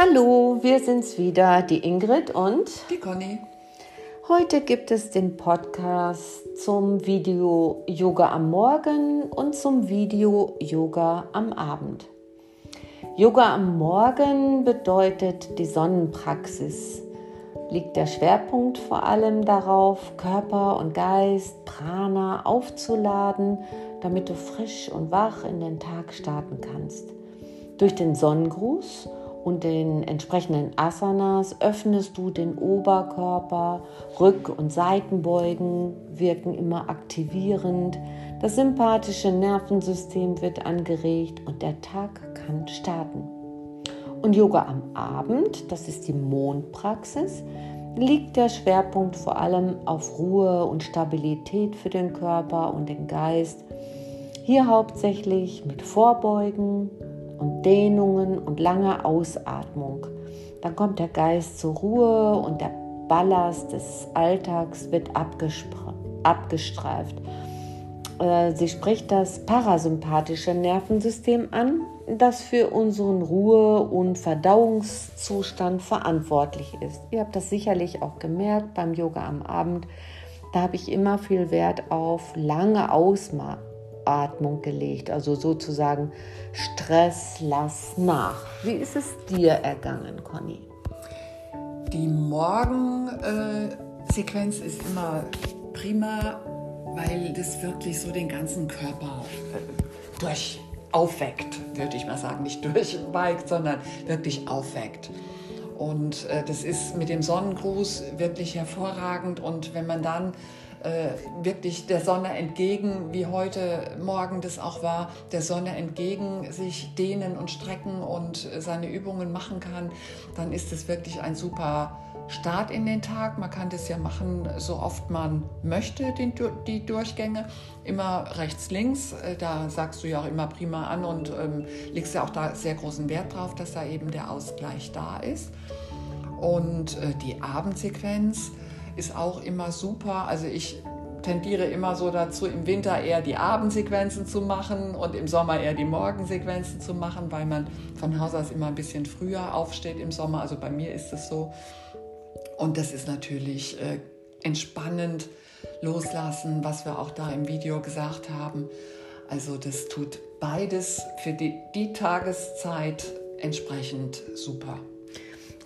Hallo, wir sind's wieder, die Ingrid und die Conny. Heute gibt es den Podcast zum Video Yoga am Morgen und zum Video Yoga am Abend. Yoga am Morgen bedeutet die Sonnenpraxis. Liegt der Schwerpunkt vor allem darauf, Körper und Geist, Prana aufzuladen, damit du frisch und wach in den Tag starten kannst. Durch den Sonnengruß und den entsprechenden Asanas öffnest du den Oberkörper, Rück- und Seitenbeugen wirken immer aktivierend, das sympathische Nervensystem wird angeregt und der Tag kann starten. Und Yoga am Abend, das ist die Mondpraxis, liegt der Schwerpunkt vor allem auf Ruhe und Stabilität für den Körper und den Geist. Hier hauptsächlich mit Vorbeugen, und Dehnungen und langer Ausatmung. Dann kommt der Geist zur Ruhe und der Ballast des Alltags wird abgestreift. Äh, sie spricht das parasympathische Nervensystem an, das für unseren Ruhe- und Verdauungszustand verantwortlich ist. Ihr habt das sicherlich auch gemerkt beim Yoga am Abend. Da habe ich immer viel Wert auf lange Ausma Atmung gelegt, also sozusagen Stress lass nach. Wie ist es dir ergangen, Conny? Die Morgensequenz äh, ist immer prima, weil das wirklich so den ganzen Körper äh, durch aufweckt, würde ich mal sagen. Nicht durchweigt, sondern wirklich aufweckt. Und äh, das ist mit dem Sonnengruß wirklich hervorragend. Und wenn man dann wirklich der Sonne entgegen, wie heute Morgen das auch war, der Sonne entgegen sich dehnen und strecken und seine Übungen machen kann, dann ist es wirklich ein super Start in den Tag. Man kann das ja machen, so oft man möchte, den, die Durchgänge. Immer rechts, links. Äh, da sagst du ja auch immer prima an und ähm, legst ja auch da sehr großen Wert drauf, dass da eben der Ausgleich da ist. Und äh, die Abendsequenz ist auch immer super. Also ich tendiere immer so dazu, im Winter eher die Abendsequenzen zu machen und im Sommer eher die Morgensequenzen zu machen, weil man von Haus aus immer ein bisschen früher aufsteht im Sommer. Also bei mir ist es so. Und das ist natürlich äh, entspannend loslassen, was wir auch da im Video gesagt haben. Also das tut beides für die, die Tageszeit entsprechend super.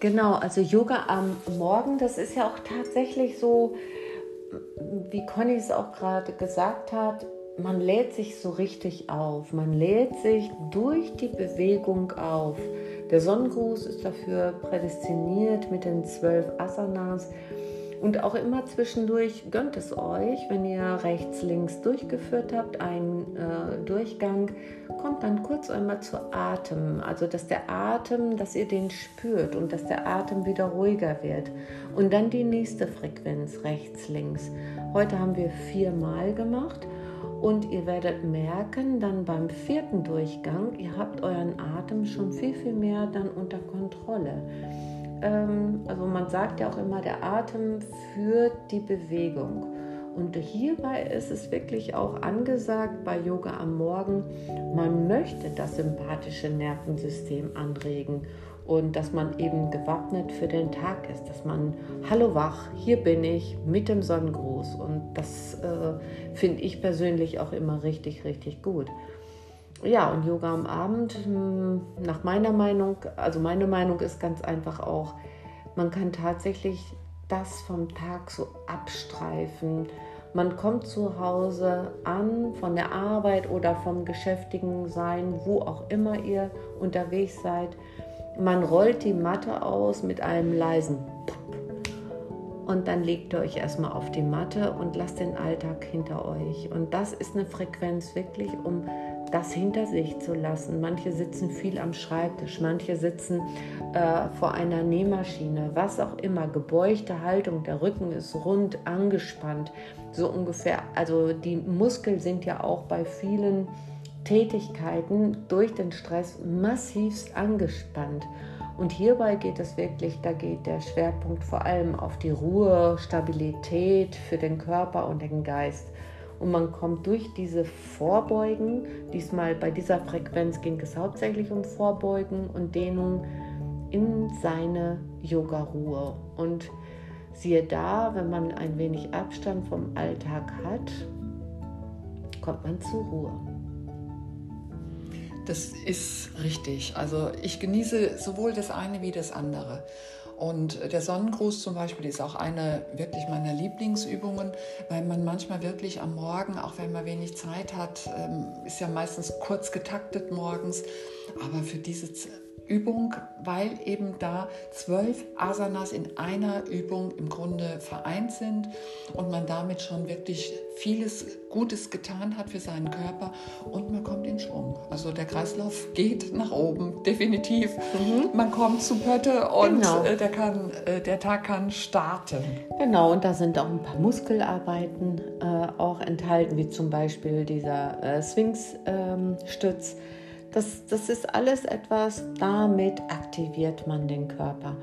Genau, also Yoga am Morgen, das ist ja auch tatsächlich so, wie Conny es auch gerade gesagt hat, man lädt sich so richtig auf. Man lädt sich durch die Bewegung auf. Der Sonnengruß ist dafür prädestiniert mit den zwölf Asanas. Und auch immer zwischendurch gönnt es euch, wenn ihr rechts, links durchgeführt habt, einen äh, Durchgang, kommt dann kurz einmal zu Atem. Also, dass der Atem, dass ihr den spürt und dass der Atem wieder ruhiger wird. Und dann die nächste Frequenz, rechts, links. Heute haben wir viermal gemacht. Und ihr werdet merken, dann beim vierten Durchgang, ihr habt euren Atem schon viel, viel mehr dann unter Kontrolle also man sagt ja auch immer, der Atem führt die Bewegung. Und hierbei ist es wirklich auch angesagt bei Yoga am Morgen, man möchte das sympathische Nervensystem anregen und dass man eben gewappnet für den Tag ist, dass man, hallo wach, hier bin ich mit dem Sonnengruß. Und das äh, finde ich persönlich auch immer richtig, richtig gut. Ja, und Yoga am Abend, hm, nach meiner Meinung, also meine Meinung ist ganz einfach auch, man kann tatsächlich das vom Tag so abstreifen. Man kommt zu Hause an, von der Arbeit oder vom geschäftigen Sein, wo auch immer ihr unterwegs seid. Man rollt die Matte aus mit einem leisen und dann legt ihr euch erstmal auf die Matte und lasst den Alltag hinter euch. Und das ist eine Frequenz wirklich, um das hinter sich zu lassen. Manche sitzen viel am Schreibtisch, manche sitzen äh, vor einer Nähmaschine, was auch immer, gebeugte Haltung, der Rücken ist rund angespannt, so ungefähr. Also die Muskeln sind ja auch bei vielen Tätigkeiten durch den Stress massivst angespannt. Und hierbei geht es wirklich, da geht der Schwerpunkt vor allem auf die Ruhe, Stabilität für den Körper und den Geist. Und man kommt durch diese Vorbeugen, diesmal bei dieser Frequenz ging es hauptsächlich um Vorbeugen und Dehnung, in seine Yoga-Ruhe. Und siehe da, wenn man ein wenig Abstand vom Alltag hat, kommt man zur Ruhe. Das ist richtig. Also ich genieße sowohl das eine wie das andere. Und der Sonnengruß zum Beispiel ist auch eine wirklich meiner Lieblingsübungen, weil man manchmal wirklich am Morgen, auch wenn man wenig Zeit hat, ähm, ist ja meistens kurz getaktet morgens, aber für diese Übung, weil eben da zwölf Asanas in einer Übung im Grunde vereint sind und man damit schon wirklich vieles Gutes getan hat für seinen Körper und man kommt in Schwung. Also der Kreislauf geht nach oben, definitiv. Mhm. Man kommt zu Pötte und genau. Äh, der, kann, äh, der Tag kann starten. Genau, und da sind auch ein paar Muskelarbeiten äh, auch enthalten, wie zum Beispiel dieser äh, Sphinx-Stütz. Ähm, das, das ist alles etwas, damit aktiviert man den Körper.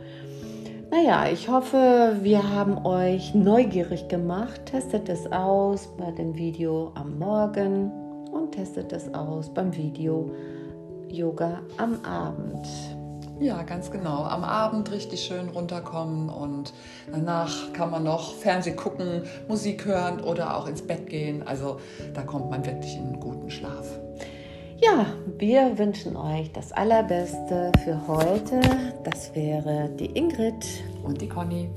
Naja, ich hoffe, wir haben euch neugierig gemacht. Testet es aus bei dem Video am Morgen und testet es aus beim Video Yoga am Abend. Ja, ganz genau. Am Abend richtig schön runterkommen und danach kann man noch Fernsehen gucken, Musik hören oder auch ins Bett gehen. Also da kommt man wirklich in einen guten Schlaf. Wir wünschen euch das Allerbeste für heute. Das wäre die Ingrid und die Conny.